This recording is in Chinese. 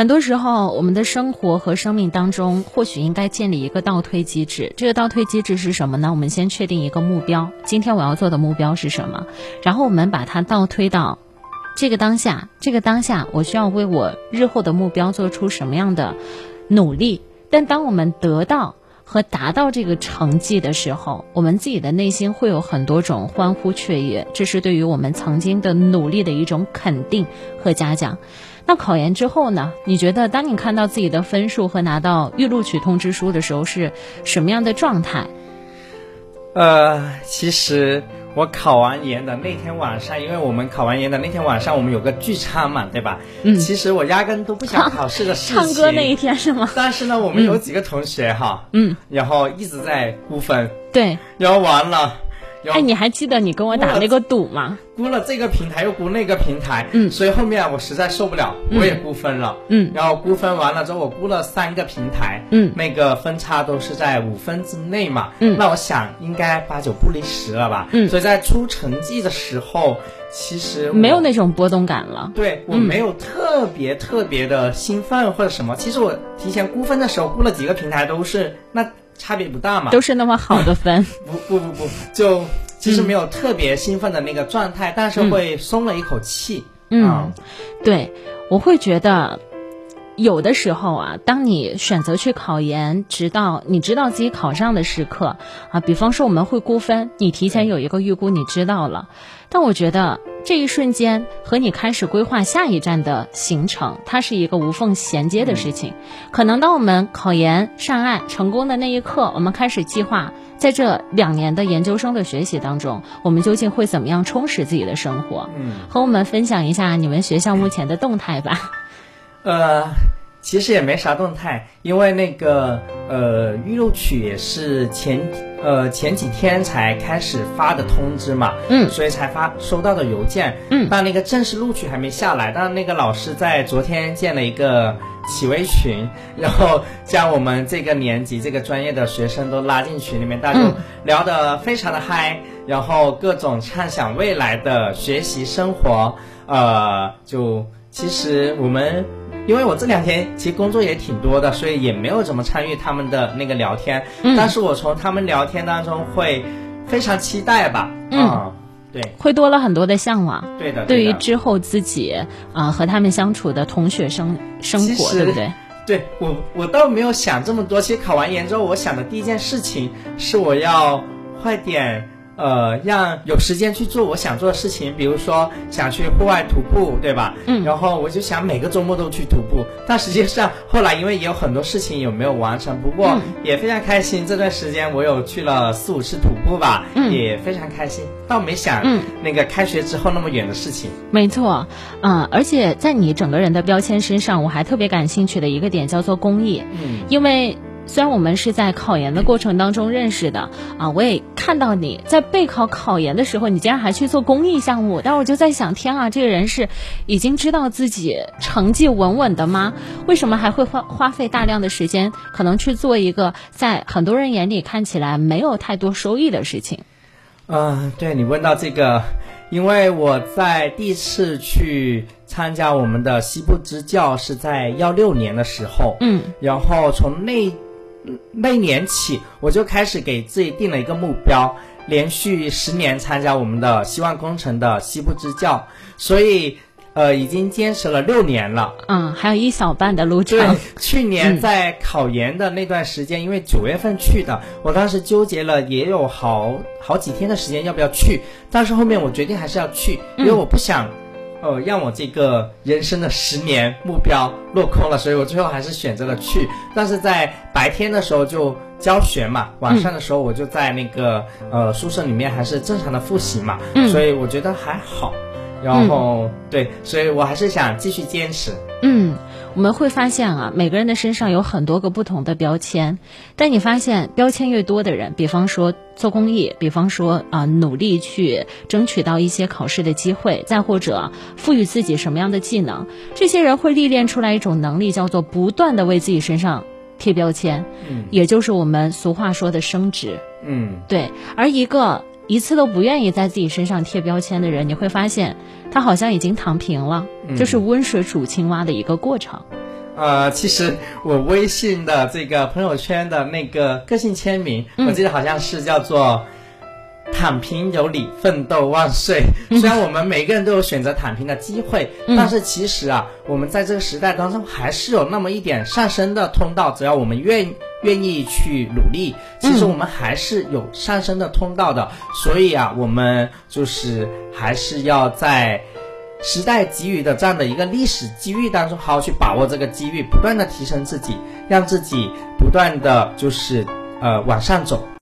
很多时候，我们的生活和生命当中，或许应该建立一个倒推机制。这个倒推机制是什么呢？我们先确定一个目标，今天我要做的目标是什么？然后我们把它倒推到这个当下，这个当下我需要为我日后的目标做出什么样的努力？但当我们得到和达到这个成绩的时候，我们自己的内心会有很多种欢呼雀跃，这是对于我们曾经的努力的一种肯定和嘉奖。那考研之后呢？你觉得当你看到自己的分数和拿到预录取通知书的时候是什么样的状态？呃，其实我考完研的那天晚上，因为我们考完研的那天晚上我们有个聚餐嘛，对吧？嗯。其实我压根都不想考试的事情。唱歌那一天是吗？但是呢，我们有几个同学哈，嗯，然后一直在估分。对。然后完了。哎，你还记得你跟我打那个赌吗？估了这个平台又估那个平台，嗯，所以后面我实在受不了，我也估分了，嗯，然后估分完了之后，我估了三个平台，嗯，那个分差都是在五分之内嘛，嗯，那我想应该八九不离十了吧，嗯，所以在出成绩的时候，其实没有那种波动感了，对我没有特别特别的兴奋或者什么，其实我提前估分的时候估了几个平台都是那差别不大嘛，都是那么好的分，不不不不就。其实没有特别兴奋的那个状态，但是会松了一口气。嗯，对，我会觉得有的时候啊，当你选择去考研，直到你知道自己考上的时刻啊，比方说我们会估分，你提前有一个预估，你知道了。但我觉得这一瞬间和你开始规划下一站的行程，它是一个无缝衔接的事情。可能当我们考研上岸成功的那一刻，我们开始计划。在这两年的研究生的学习当中，我们究竟会怎么样充实自己的生活？嗯，和我们分享一下你们学校目前的动态吧。呃，其实也没啥动态，因为那个呃预录取也是前呃前几天才开始发的通知嘛，嗯，所以才发收到的邮件，嗯，但那个正式录取还没下来，但那个老师在昨天建了一个。企微群，然后将我们这个年级这个专业的学生都拉进群里面，大家聊得非常的嗨，然后各种畅想未来的学习生活。呃，就其实我们，因为我这两天其实工作也挺多的，所以也没有怎么参与他们的那个聊天。嗯，但是我从他们聊天当中会非常期待吧。嗯。对，会多了很多的向往。对的，对于之后自己啊和他们相处的同学生生活，对不对？对我，我倒没有想这么多。其实考完研之后，我想的第一件事情是我要快点。呃，让有时间去做我想做的事情，比如说想去户外徒步，对吧？嗯。然后我就想每个周末都去徒步，但实际上后来因为也有很多事情有没有完成，不过也非常开心。这段时间我有去了四五次徒步吧，嗯，也非常开心。倒没想嗯那个开学之后那么远的事情。没错，嗯，而且在你整个人的标签身上，我还特别感兴趣的一个点叫做公益，嗯，因为。虽然我们是在考研的过程当中认识的啊，我也看到你在备考考研的时候，你竟然还去做公益项目。但我就在想，天啊，这个人是已经知道自己成绩稳稳的吗？为什么还会花花费大量的时间，可能去做一个在很多人眼里看起来没有太多收益的事情？嗯，对你问到这个，因为我在第一次去参加我们的西部支教是在幺六年的时候，嗯，然后从那。那年起，我就开始给自己定了一个目标，连续十年参加我们的希望工程的西部支教，所以，呃，已经坚持了六年了。嗯，还有一小半的路程。对，去年在考研的那段时间，因为九月份去的，我当时纠结了也有好好几天的时间要不要去，但是后面我决定还是要去，因为我不想。呃，让我这个人生的十年目标落空了，所以我最后还是选择了去。但是在白天的时候就教学嘛，晚上的时候我就在那个呃宿舍里面还是正常的复习嘛，所以我觉得还好。然后对，所以我还是想继续坚持。嗯。我们会发现啊，每个人的身上有很多个不同的标签，但你发现标签越多的人，比方说做公益，比方说啊努力去争取到一些考试的机会，再或者赋予自己什么样的技能，这些人会历练出来一种能力，叫做不断的为自己身上贴标签，嗯，也就是我们俗话说的升职，嗯，对，而一个。一次都不愿意在自己身上贴标签的人，你会发现，他好像已经躺平了，就是温水煮青蛙的一个过程。呃，其实我微信的这个朋友圈的那个个性签名，我记得好像是叫做。躺平有理，奋斗万岁。虽然我们每个人都有选择躺平的机会，但是其实啊，我们在这个时代当中还是有那么一点上升的通道。只要我们愿愿意去努力，其实我们还是有上升的通道的。所以啊，我们就是还是要在时代给予的这样的一个历史机遇当中，好好去把握这个机遇，不断的提升自己，让自己不断的就是呃往上走。